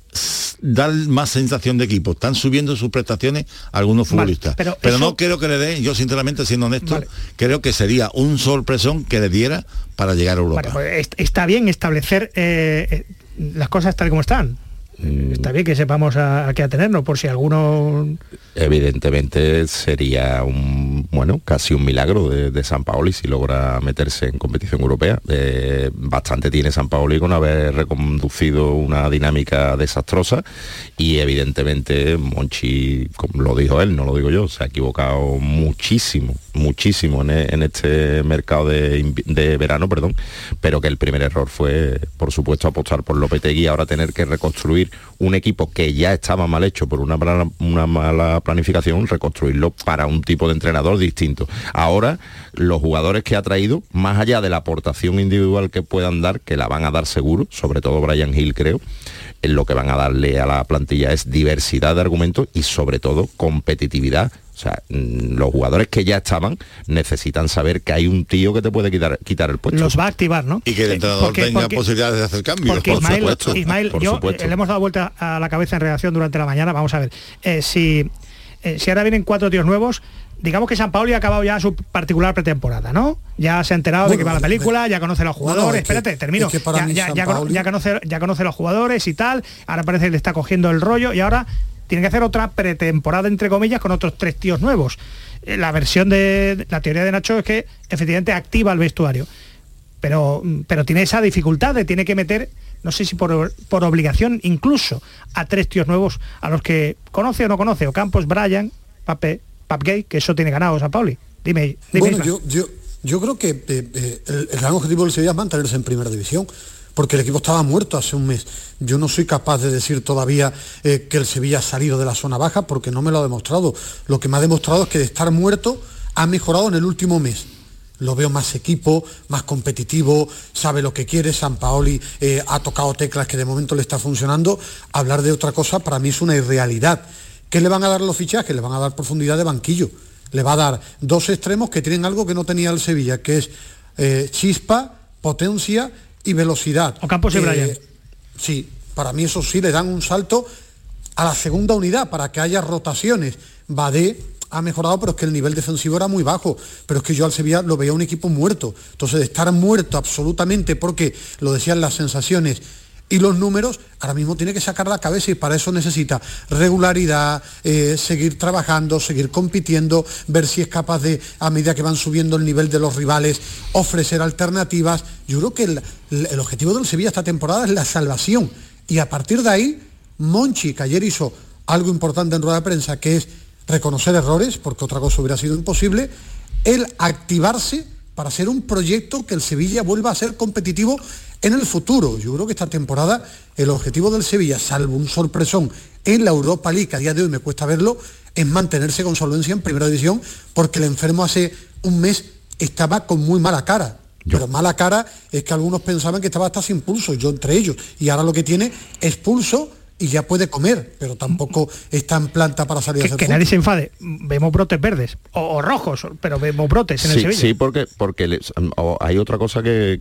dar más sensación de equipo. Están subiendo sus prestaciones algunos futbolistas. pero, no creo que le den, yo sinceramente siendo honesto, creo que sería un sorpresón que le diera para llegar a Europa. Pues está bien establecer eh, eh, las cosas tal como están. Mm. Está bien que sepamos a, qué atenernos, por si alguno... Evidentemente sería un, bueno, casi un milagro de, San Paoli si logra meterse en competición europea. Eh, bastante tiene San Paoli con haber reconducido una dinámica desastrosa y evidentemente Monchi, como lo dijo él, no lo digo yo, se ha equivocado muchísimo, muchísimo en, este mercado de, de, verano, perdón, pero que el primer error fue, por supuesto, apostar por Lopetegui y ahora tener que reconstruir un equipo que ya estaba mal hecho por una, una mala planificación, reconstruirlo para un tipo de entrenador distinto. Ahora, los jugadores que ha traído, más allá de la aportación individual que puedan dar, que la van a dar seguro, sobre todo Brian Hill creo, lo que van a darle a la plantilla es diversidad de argumentos y sobre todo competitividad o sea, mm, los jugadores que ya estaban necesitan saber que hay un tío que te puede quitar, quitar el puesto. Los va a activar, ¿no? Y que el entrenador tenga posibilidades de hacer cambios. Porque Ismael, yo eh, le hemos dado vuelta a la cabeza en redacción durante la mañana. Vamos a ver, eh, si, eh, si ahora vienen cuatro tíos nuevos, digamos que San Pauli ha acabado ya su particular pretemporada, ¿no? Ya se ha enterado de que va la película, ya conoce a los jugadores. Espérate, termino. ya, ya, conoce, ya conoce a los jugadores y tal. Ahora parece que le está cogiendo el rollo y ahora tiene que hacer otra pretemporada, entre comillas, con otros tres tíos nuevos. Eh, la versión de la teoría de Nacho es que efectivamente activa el vestuario, pero, pero tiene esa dificultad de tiene que meter, no sé si por, por obligación, incluso a tres tíos nuevos a los que conoce o no conoce, o Campos, Brian, Pape, Gay, que eso tiene ganado San Pauli. Dime, dime bueno, yo, yo, yo, creo que eh, eh, el, el, gran objetivo del Sevilla es mantenerse en primera división porque el equipo estaba muerto hace un mes. Yo no soy capaz de decir todavía eh, que el Sevilla ha salido de la zona baja porque no me lo ha demostrado. Lo que me ha demostrado es que de estar muerto ha mejorado en el último mes. Lo veo más equipo, más competitivo, sabe lo que quiere. San Paoli eh, ha tocado teclas que de momento le está funcionando. Hablar de otra cosa para mí es una irrealidad. ¿Qué le van a dar los fichajes? Le van a dar profundidad de banquillo. Le va a dar dos extremos que tienen algo que no tenía el Sevilla, que es eh, chispa, potencia y velocidad. O Campos y Brian. Eh, sí, para mí eso sí le dan un salto a la segunda unidad para que haya rotaciones. Badé ha mejorado, pero es que el nivel defensivo era muy bajo. Pero es que yo al Sevilla lo veía un equipo muerto. Entonces, de estar muerto absolutamente, porque lo decían las sensaciones y los números, ahora mismo tiene que sacar la cabeza y para eso necesita regularidad, eh, seguir trabajando, seguir compitiendo, ver si es capaz de, a medida que van subiendo el nivel de los rivales, ofrecer alternativas. Yo creo que el, objetivo del Sevilla esta temporada es la salvación. Y a partir de ahí, Monchi, que ayer hizo algo importante en rueda de prensa, que es reconocer errores, porque otra cosa hubiera sido imposible, el activarse para ser un proyecto que el Sevilla vuelva a ser competitivo en el futuro. Yo creo que esta temporada el objetivo del Sevilla, salvo un sorpresón en la Europa League, que a día de hoy me cuesta verlo, es mantenerse con solvencia en primera división, porque el enfermo hace un mes estaba con muy mala cara. Pero mala cara es que algunos pensaban que estaba hasta sin pulso, yo entre ellos. Y ahora lo que tiene es pulso y ya puede comer, pero tampoco está en planta para salir que, a hacer Que nadie se enfade. Vemos brotes verdes o, rojos, pero vemos brotes en el Sevilla. Sí, porque, porque hay otra cosa que,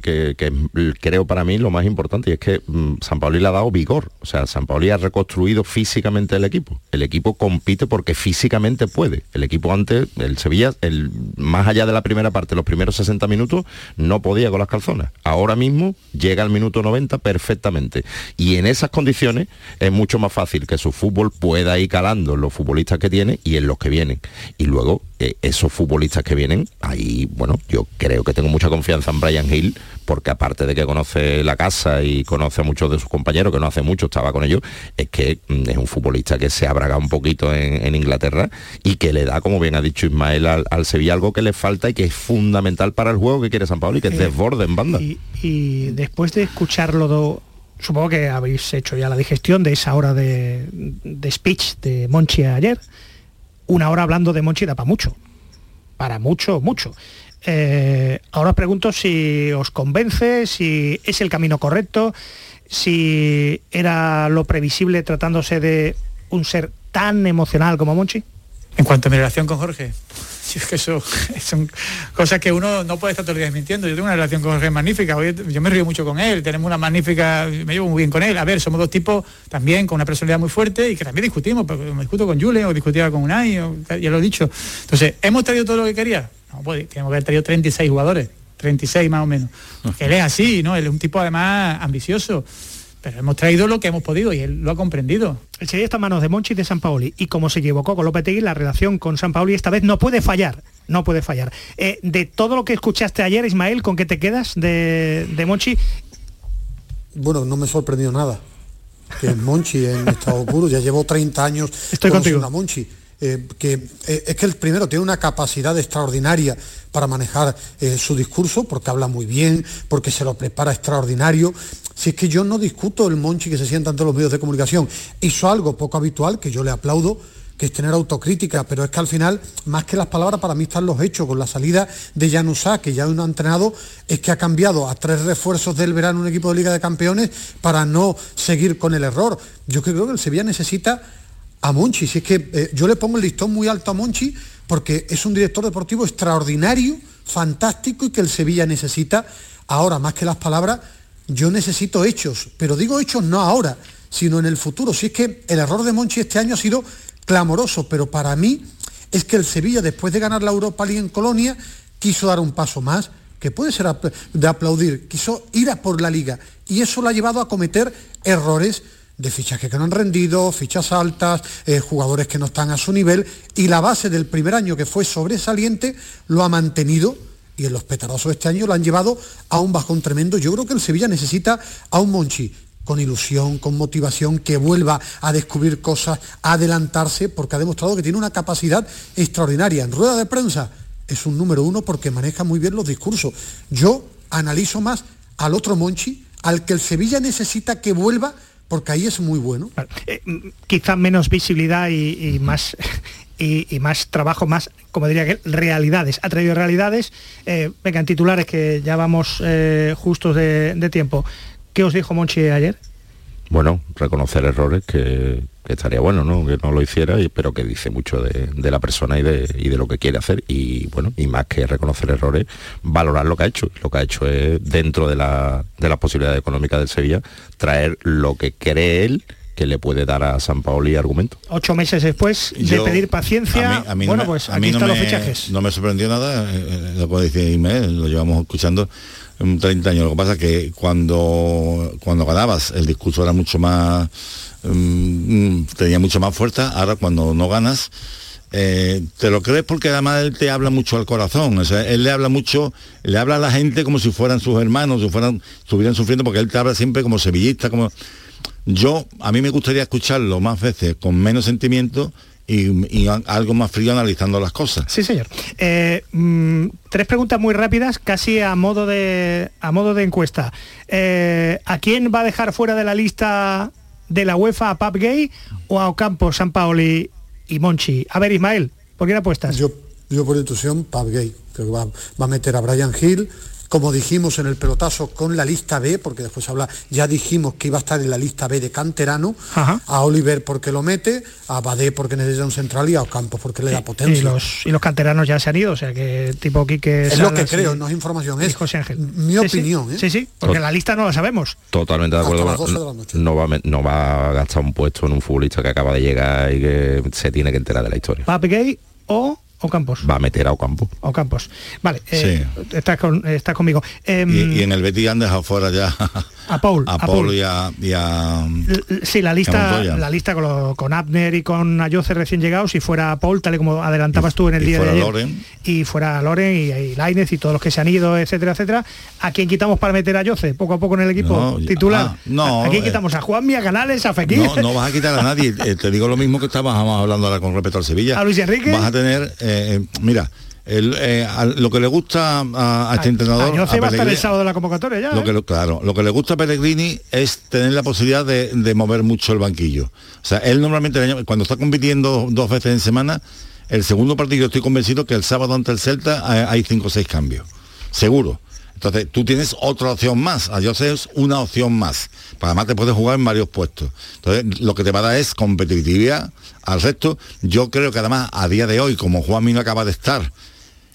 creo para mí lo más importante y es que mm, San Pauli le ha dado vigor. O sea, San Pauli ha reconstruido físicamente el equipo. El equipo compite porque físicamente puede. El equipo antes, el Sevilla, el, más allá de la primera parte, los primeros 60 minutos, no podía con las calzonas. Ahora mismo llega al minuto 90 perfectamente. Y en esas condiciones es mucho más fácil que su fútbol pueda ir calando en los futbolistas que tiene y en los que vienen. Y luego, eh, esos futbolistas que vienen, ahí, bueno, yo creo que tengo mucha confianza en Brian Hill, porque aparte de que conoce la casa y conoce a muchos de sus compañeros, que no hace mucho estaba con ellos, es que mm, es un futbolista que se abraga un poquito en, Inglaterra y que le da, como bien ha dicho Ismael, al, Sevilla algo que le falta y que es fundamental para el juego que quiere San Pablo y que es desborde en banda. Y, y después de escucharlo supongo que habéis hecho ya la digestión de esa hora de, speech de Monchi ayer. Una hora hablando de Monchi da para mucho. Para mucho, mucho. Eh, ahora os pregunto si os convence, si es el camino correcto, si era lo previsible tratándose de un ser tan emocional como Monchi. En cuanto a mi relación con Jorge, es que eso <laughs> son cosas que uno no puede estar todos los días mintiendo. Yo tengo una relación con Jorge magnífica, yo me río mucho con él, tenemos una magnífica, me llevo muy bien con él. A ver, somos dos tipos también con una personalidad muy fuerte y que también discutimos, porque me discuto con Julen o discutía con Unai, ya lo he dicho. Entonces, ¿hemos traído todo lo que quería? No, pues tenemos que haber traído 36 jugadores, 36 más o menos. <laughs> Que él es así, ¿no? Él es un tipo además ambicioso pero hemos traído lo que hemos podido y él lo ha comprendido. El Sevilla está en manos de Monchi y de San Paoli y como se equivocó con Lopetegui, la relación con San Paoli esta vez no puede fallar, no puede fallar. Eh, de todo lo que escuchaste ayer, Ismael, ¿con qué te quedas de, de Monchi? Bueno, no me sorprendió nada. Que <laughs> Monchi en estado puro, ya llevo 30 años Estoy contigo. a Monchi. Eh, que eh, es que el primero tiene una capacidad extraordinaria para manejar su discurso, porque habla muy bien, porque se lo prepara extraordinario, si es que yo no discuto el Monchi que se sienta ante los medios de comunicación, hizo algo poco habitual, que yo le aplaudo, que es tener autocrítica, pero es que al final, más que las palabras, para mí están los hechos. Con la salida de Janusá, que ya no ha entrenado, es que ha cambiado a tres refuerzos del verano un equipo de Liga de Campeones para no seguir con el error. Yo creo que el Sevilla necesita a Monchi. Si es que eh, yo le pongo el listón muy alto a Monchi porque es un director deportivo extraordinario, fantástico y que el Sevilla necesita ahora, más que las palabras, yo necesito hechos, pero digo hechos no ahora, sino en el futuro. Si es que el error de Monchi este año ha sido clamoroso, pero para mí es que el Sevilla, después de ganar la Europa League en Colonia, quiso dar un paso más, que puede ser de aplaudir, quiso ir a por la liga, y eso lo ha llevado a cometer errores de fichajes que no han rendido, fichas altas, eh, jugadores que no están a su nivel, y la base del primer año que fue sobresaliente lo ha mantenido y en los petarosos este año lo han llevado a un bajón tremendo. Yo creo que el Sevilla necesita a un Monchi con ilusión, con motivación, que vuelva a descubrir cosas, a adelantarse, porque ha demostrado que tiene una capacidad extraordinaria. En rueda de prensa es un número uno porque maneja muy bien los discursos. Yo analizo más al otro Monchi, al que el Sevilla necesita que vuelva porque ahí es muy bueno. Eh, quizá menos visibilidad y más y, más trabajo, más, como diría que, realidades. Ha traído realidades. Eh, vengan, titulares que ya vamos eh, justos de, tiempo. ¿Qué os dijo Monchi ayer? Bueno, reconocer errores que, estaría bueno, ¿no? Que no lo hiciera, pero que dice mucho de, la persona y de, y de, lo que quiere hacer. Y bueno, y más que reconocer errores, valorar lo que ha hecho. Lo que ha hecho es, dentro de, la, de las posibilidades económicas del Sevilla, traer lo que cree él que le puede dar a San Paoli argumento. Ocho meses después de pedir paciencia, bueno, pues aquí están los fichajes. No me sorprendió nada, eh, eh, lo puedo decir lo llevamos escuchando 30 años. Lo que pasa es que cuando, cuando ganabas el discurso era mucho más, mm, tenía mucho más fuerza, ahora cuando no ganas, eh, te lo crees porque además él te habla mucho al corazón, o sea, él le habla mucho, le habla a la gente como si fueran sus hermanos, si fueran, estuvieran sufriendo, porque él te habla siempre como sevillista, como yo, a mí me gustaría escucharlo más veces con menos sentimiento y, algo más frío analizando las cosas. Sí, señor. Eh, mm, tres preguntas muy rápidas, casi a modo de, a modo de encuesta. Eh, ¿A quién va a dejar fuera de la lista de la UEFA a Pap Gay o a Ocampo, San Paoli y Monchi? A ver, Ismael, ¿por qué apuestas? Yo, yo por intuición, Pap Gay. Creo que va, va a meter a Brian Hill, como dijimos en el pelotazo con la lista B, porque después habla, ya dijimos que iba a estar en la lista B de canterano, a Oliver porque lo mete, a Badé porque necesita un central y a Ocampos porque le da potencia. Y los, y los canteranos ya se han ido, o sea que tipo Quique... Es lo que creo, no es información, es José Ángel. mi opinión. ¿eh? Sí, sí, porque la lista no la sabemos. Totalmente de acuerdo. no, va, no va a gastar un puesto en un futbolista que acaba de llegar y que se tiene que enterar de la historia. Papi Gay o Ocampos. Va a meter a Ocampos. Ocampos. Vale, eh, estás, con, estás, conmigo. Em, y, en el Betis han dejado fuera ya a Paul. <laughs> A, Paul, y, a, Sí, la lista, la lista con, Abner y con Ayoce recién llegados, si fuera Paul, tal y como adelantabas tú en el día de ayer. Loren. Y fuera Loren y, y Lainez y todos los que se han ido, etcétera, etcétera. ¿A quién quitamos para meter a Ayoce poco a poco en el equipo titular? Ah, no, ¿A quién eh, quitamos? ¿A Juan, a Canales, a Fekir? No, no vas a quitar a nadie. <laughs> Eh, te digo lo mismo que estábamos hablando ahora con respecto al Sevilla. ¿A Luis Enrique? Vas a tener eh, mira, eh, lo que le gusta a, este entrenador a va a estar el sábado de la convocatoria ya lo que, ¿eh? claro lo que le gusta a Pellegrini es tener la posibilidad de, mover mucho el banquillo. O sea él normalmente cuando está compitiendo dos veces en semana el segundo partido estoy convencido que el sábado ante el Celta hay cinco o seis cambios. Seguro entonces tú tienes otra opción más, a José es una opción más. Además te puedes jugar en varios puestos. Entonces lo que te va a dar es competitividad al resto. Yo creo que además a día de hoy, como Juan Mino acaba de estar,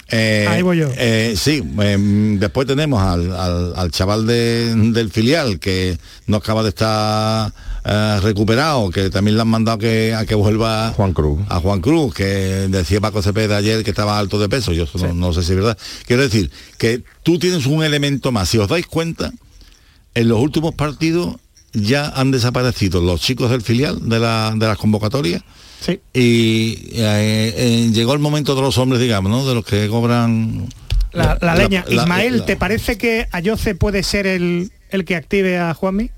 eh, Ahí voy yo. Eh, sí, em, después tenemos al, chaval del filial que no acaba de estar eh, recuperado, que también le han mandado que, a que vuelva Juan Cruz. A Juan Cruz, que decía Paco Cepeda ayer que estaba alto de peso, yo no, sé si es verdad. Quiero decir, que tú tienes un elemento más, si os dais cuenta, en los últimos partidos ya han desaparecido los chicos del filial de la, de las convocatorias. Sí. Y eh, eh, llegó el momento de los hombres, digamos, ¿no? De los que cobran... La, leña. Ismael, ¿te parece que Ayoce puede ser el, el que active a Juanmi?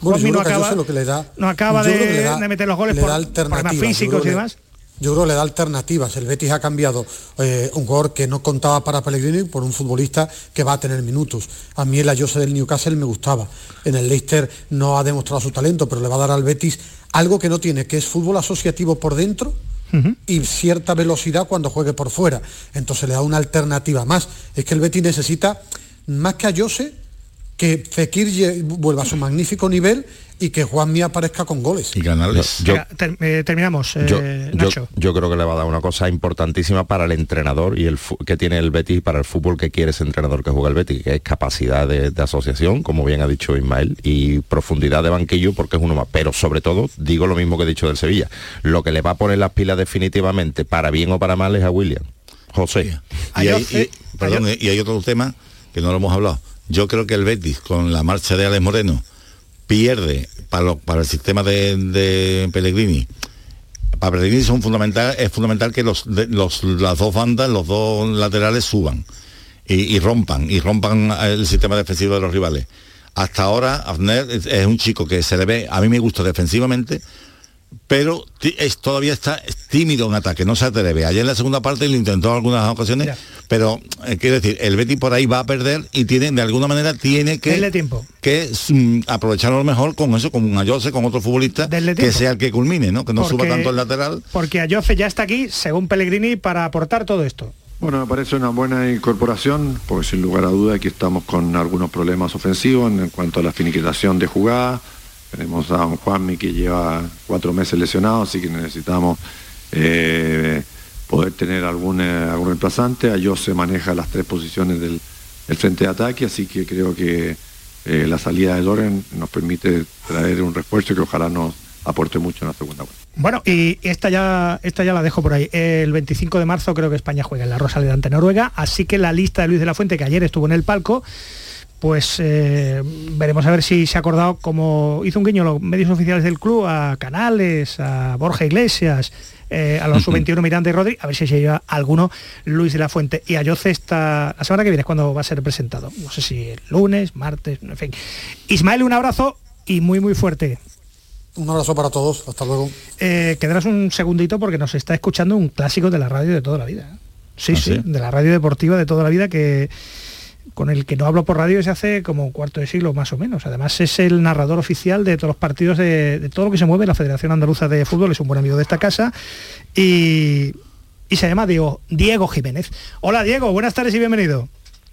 Juanmi no acaba, lo que le da, no acaba de, meter los goles por problemas físicos y demás yo creo que le da alternativas. El Betis ha cambiado eh, un jugador que no contaba para Pellegrini por un futbolista que va a tener minutos. A mí el Ayose del Newcastle me gustaba. En el Leicester no ha demostrado su talento, pero le va a dar al Betis algo que no tiene, que es fútbol asociativo por dentro y cierta velocidad cuando juegue por fuera. Entonces le da una alternativa más. Es que el Betis necesita, más que a Ayose, que Fekir vuelva a su magnífico nivel y que Juan Mía aparezca con goles. Y ganarles. Yo, eh, terminamos, eh, yo, creo que le va a dar una cosa importantísima para el entrenador y el que tiene el Betis para el fútbol que quiere ese entrenador que juega el Betis, que es capacidad de, asociación, como bien ha dicho Ismael, y profundidad de banquillo porque es uno más. Pero sobre todo, digo lo mismo que he dicho del Sevilla, lo que le va a poner las pilas definitivamente, para bien o para mal, es a William. José. Y, hay, perdón, y hay otro tema que no lo hemos hablado yo creo que el Betis, con la marcha de Alex Moreno, pierde para, el sistema de, Pellegrini. Para Pellegrini son fundamental, es fundamental que los, las dos bandas, los dos laterales suban y, rompan, y rompan el sistema defensivo de los rivales. Hasta ahora, Afner es un chico que se le ve, a mí me gusta defensivamente, pero es, todavía está tímido en ataque, no se atreve. Ayer en la segunda parte lo intentó en algunas ocasiones, pero eh, quiero decir, el Betis por ahí va a perder y tiene, de alguna manera tiene que, tiempo. que mm, aprovecharlo mejor con eso, con un Ayose, con otro futbolista, que sea el que culmine, ¿no? Que no suba tanto el lateral. Porque Ayose ya está aquí, según Pellegrini, para aportar todo esto. Bueno, me parece una buena incorporación, porque sin lugar a duda aquí estamos con algunos problemas ofensivos en cuanto a la finiquitación de jugada tenemos a Juanmi que lleva cuatro meses lesionado, así que necesitamos eh, poder tener algún, eh, algún reemplazante. A se maneja las tres posiciones del, frente de ataque, así que creo que eh, la salida de Loren nos permite traer un refuerzo que ojalá nos aporte mucho en la segunda vuelta. Bueno, y esta ya, esta ya la dejo por ahí. El 25 de marzo creo que España juega en la Rosaleda ante Noruega, así que la lista de Luis de la Fuente, que ayer estuvo en el palco, pues eh, veremos a ver si se ha acordado, como hizo un guiño los medios oficiales del club, a Canales, a Borja Iglesias, eh, a los sub-21 Miranda y Rodri, a ver si se lleva alguno Luis de la Fuente. Y a Yoce esta, la semana que viene es cuando va a ser presentado. No sé si el lunes, martes, en fin. Ismael, un abrazo y muy, muy fuerte. Un abrazo para todos, hasta luego. Eh, quedarás un segundito porque nos está escuchando un clásico de la radio de toda la vida. Sí, ¿Ah, sí, de la radio deportiva de toda la vida que con el que no hablo por radio desde hace como un cuarto de siglo más o menos. Además es el narrador oficial de todos los partidos de, todo lo que se mueve la Federación Andaluza de Fútbol, es un buen amigo de esta casa y, y se llama Diego, Diego Jiménez. Hola Diego, buenas tardes y bienvenido.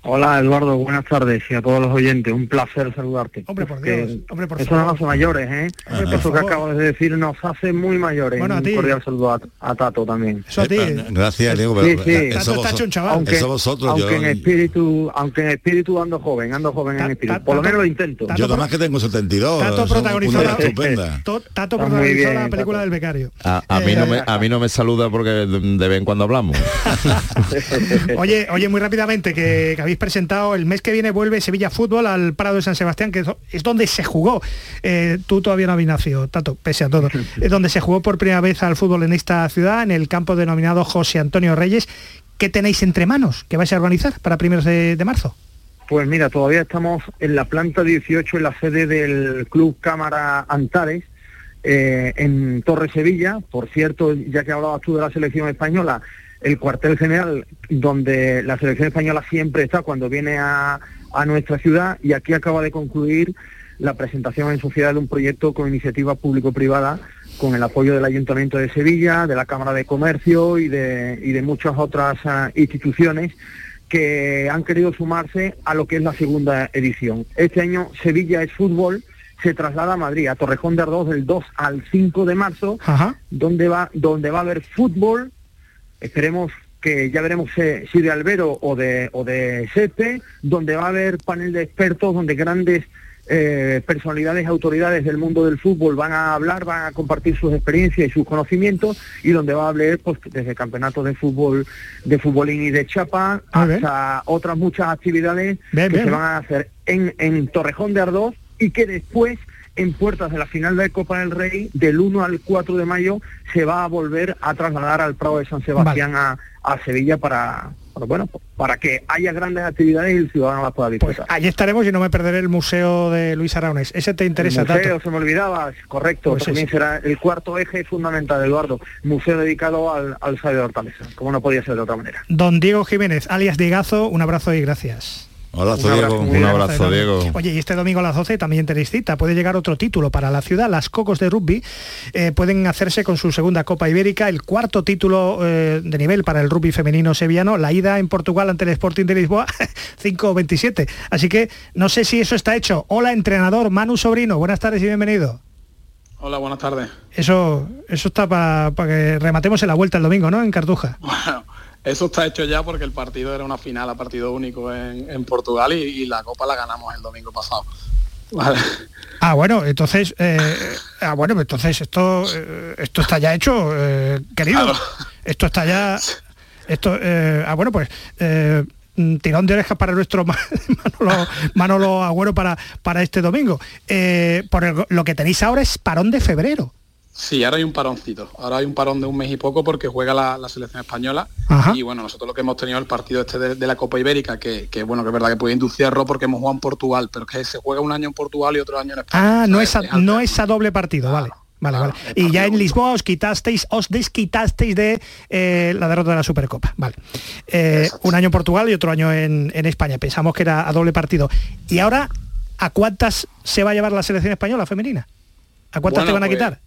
Hola Eduardo, buenas tardes y a todos los oyentes, un placer saludarte. Hombre, por Dios, hombre, por Eso nos hace mayores, ¿eh? Eso que acabas de decir nos hace muy mayores. Bueno, a ti. Un cordial saludo a, Tato también. Eso a ti. Eh, gracias, Diego. Sí, sí. Tato está hecho un chaval. Aunque, eso vosotros, aunque en espíritu, aunque en espíritu ando joven, ando joven en espíritu. Por lo menos lo intento. yo además que tengo 72. Tato protagonizó <laughs> la, Tato protagonizó la película del becario. A, mí no me, a mí no me saluda porque de vez en cuando hablamos. <laughs> oye, oye, muy rápidamente, que habéis presentado el mes que viene vuelve Sevilla Fútbol al Prado de San Sebastián, que es donde se jugó. Eh, tú todavía no habías nacido, Tato, pese a todo. <laughs> Es donde se jugó por primera vez al fútbol en esta ciudad, en el campo denominado José Antonio Reyes. ¿Qué tenéis entre manos que vais a organizar para primeros de, marzo? Pues mira, todavía estamos en la planta 18, en la sede del Club Cámara Antares, eh, en Torre Sevilla. Por cierto, ya que hablabas tú de la selección española, el cuartel general donde la selección española siempre está cuando viene a, nuestra ciudad y aquí acaba de concluir la presentación en sociedad de un proyecto con iniciativa público-privada con el apoyo del Ayuntamiento de Sevilla, de la Cámara de Comercio y de, y de muchas otras ah, instituciones que han querido sumarse a lo que es la segunda edición. Este año Sevilla es fútbol, se traslada a Madrid, a Torrejón de Ardoz del 2 al 5 de marzo, donde va, donde va a haber fútbol, Esperemos que ya veremos si de Albero o de, o de Sepe, donde va a haber panel de expertos, donde grandes eh, personalidades, autoridades del mundo del fútbol van a hablar, van a compartir sus experiencias y sus conocimientos y donde va a hablar pues, desde campeonatos de fútbol, de futbolín y de chapa hasta otras muchas actividades que se van a hacer en, en Torrejón de Ardoz y que después en puertas de la final de Copa del Rey, del 1 al 4 de mayo, se va a volver a trasladar al Prado de San Sebastián a, a Sevilla para, bueno, para que haya grandes actividades y el ciudadano las pueda pues disfrutar. Pues allí estaremos y no me perderé el museo de Luis Araones. Ese te interesa el museo, se me olvidaba, correcto. Pues también será el cuarto eje fundamental, Eduardo. Museo dedicado al, al de Hortaleza, como no podía ser de otra manera. Don Diego Jiménez, alias Digazo, un abrazo y gracias. Un abrazo, Diego. Un abrazo, Diego. Oye, y este domingo a las 12 también tenéis cita. Puede llegar otro título para la ciudad. Las Cocos de Rugby eh, pueden hacerse con su segunda Copa Ibérica, el cuarto título eh, de nivel para el rugby femenino sevillano. La ida en Portugal ante el Sporting de Lisboa, <laughs> 5-27. Así que no sé si eso está hecho. Hola, entrenador Manu Sobrino. Buenas tardes y bienvenido. Hola, buenas tardes. Eso, eso está para que rematemos en la vuelta el domingo, ¿no? En Cartuja. Eso está hecho ya porque el partido era una final a partido único en, Portugal y, la Copa la ganamos el domingo pasado. Ah, bueno, entonces, eh, ah, bueno, entonces esto, eh, esto está ya hecho, eh, querido. Esto está ya, esto, ah, bueno, pues tirón de orejas para nuestro <laughs> Manolo, Manolo Agüero para, para este domingo. por lo que tenéis ahora es parón de febrero. Sí, ahora hay un paroncito. Ahora hay un parón de un mes y poco porque juega la, selección española. Y bueno, nosotros lo que hemos tenido el partido este de, la Copa Ibérica, que, bueno, que es verdad que puede inducir error porque hemos jugado en Portugal, pero que se juega un año en Portugal y otro año en España. Ah, no es, a, no es a doble partido, vale. Vale, vale. Y ya en Lisboa os quitasteis, os desquitasteis de eh, la derrota de la Supercopa. Vale. Eh, un año en Portugal y otro año en, España. Pensamos que era a doble partido. Y ahora, ¿a cuántas se va a llevar la selección española femenina? ¿A cuántas te van a pues, quitar?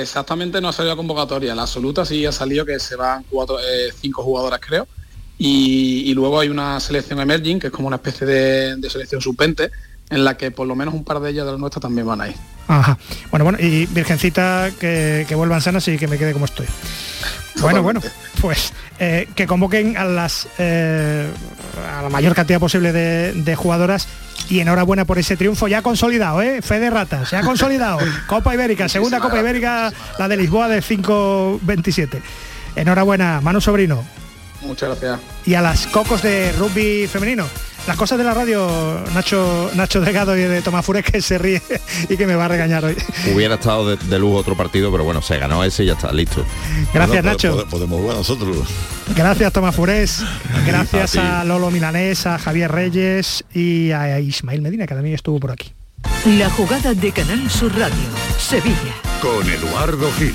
Exactamente no ha salido la convocatoria. La absoluta sí ha salido que se van cuatro, eh, cinco jugadoras creo. Y, luego hay una selección emerging, que es como una especie de, selección suplente, en la que por lo menos un par de ellas de las nuestras también van a ir. Ajá. Bueno, bueno, y Virgencita que, vuelvan sanas y que me quede como estoy. Bueno, bueno, pues eh, que convoquen a las eh, a la mayor cantidad posible de jugadoras y enhorabuena por ese triunfo ya consolidado, ¿eh? Fe de ratas, ya consolidado. <laughs> Copa Ibérica, segunda Copa Ibérica, la de Lisboa de 5-27. Enhorabuena, Manu Sobrino. Muchas gracias. Y a las cocos de rugby femenino. Las cosas de la radio, Nacho, Nacho Delgado y de Tomás Fures que se ríe <laughs> y que me va a regañar hoy. Hubiera estado de, luz otro partido, pero bueno, se ganó ese y ya está, listo. Gracias, Nacho. Podemos jugar nosotros. Gracias, Tomás Fures. <laughs> Gracias a, Lolo Milanés, a Javier Reyes y a Ismael Medina, que también estuvo por aquí. La jugada de Canal Sur Radio, Sevilla. Con Eduardo Gil.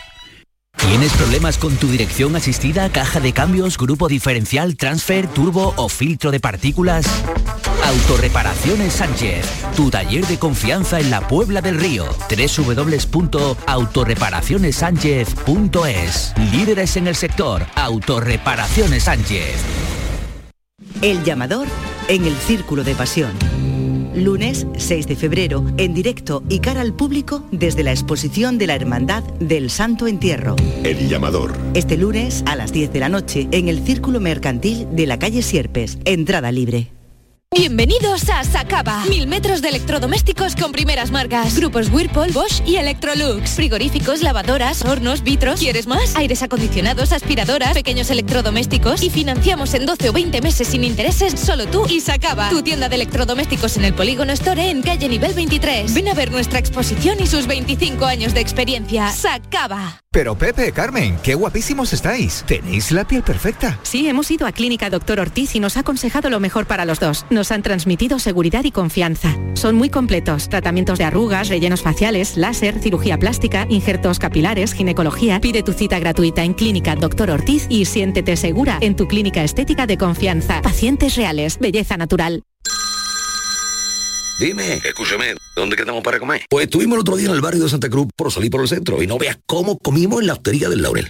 ¿Tienes problemas con tu dirección asistida, caja de cambios, grupo diferencial, transfer, turbo o filtro de partículas? Autorreparaciones Sánchez, tu taller de confianza en la Puebla del Río. www.autorreparacionessánchez.es. Líderes en el sector, Autorreparaciones Sánchez. El llamador en el Círculo de Pasión. Lunes 6 de febrero, en directo y cara al público desde la exposición de la Hermandad del Santo Entierro. El llamador. Este lunes a las 10 de la noche en el Círculo Mercantil de la calle Sierpes. Entrada libre. Bienvenidos a Sacaba. Mil metros de electrodomésticos con primeras marcas. Grupos Whirlpool, Bosch y Electrolux. Frigoríficos, lavadoras, hornos, vitros. ¿Quieres más? Aires acondicionados, aspiradoras, pequeños electrodomésticos. Y financiamos en 12 o 20 meses sin intereses solo tú y Sacaba. Tu tienda de electrodomésticos en el Polígono Store en calle nivel 23. Ven a ver nuestra exposición y sus 25 años de experiencia. Sacaba. Pero Pepe, Carmen, qué guapísimos estáis. Tenéis la piel perfecta. Sí, hemos ido a Clínica Doctor Ortiz y nos ha aconsejado lo mejor para los dos. Nos han transmitido seguridad y confianza. Son muy completos. Tratamientos de arrugas, rellenos faciales, láser, cirugía plástica, injertos capilares, ginecología. Pide tu cita gratuita en Clínica Doctor Ortiz y siéntete segura en tu clínica estética de confianza. Pacientes reales, belleza natural. Dime, escúchame, ¿dónde quedamos para comer? Pues estuvimos el otro día en el barrio de Santa Cruz por salir por el centro y no veas cómo comimos en la hostería del Laurel.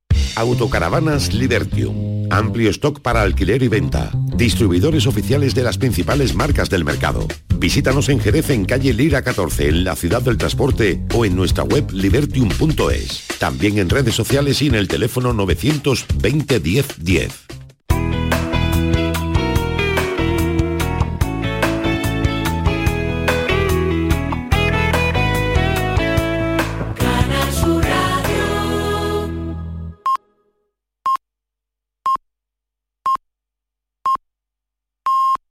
Autocaravanas Libertium. Amplio stock para alquiler y venta. Distribuidores oficiales de las principales marcas del mercado. Visítanos en Jerez en calle Lira 14, en la ciudad del transporte o en nuestra web libertium.es. También en redes sociales y en el teléfono 920 10 10.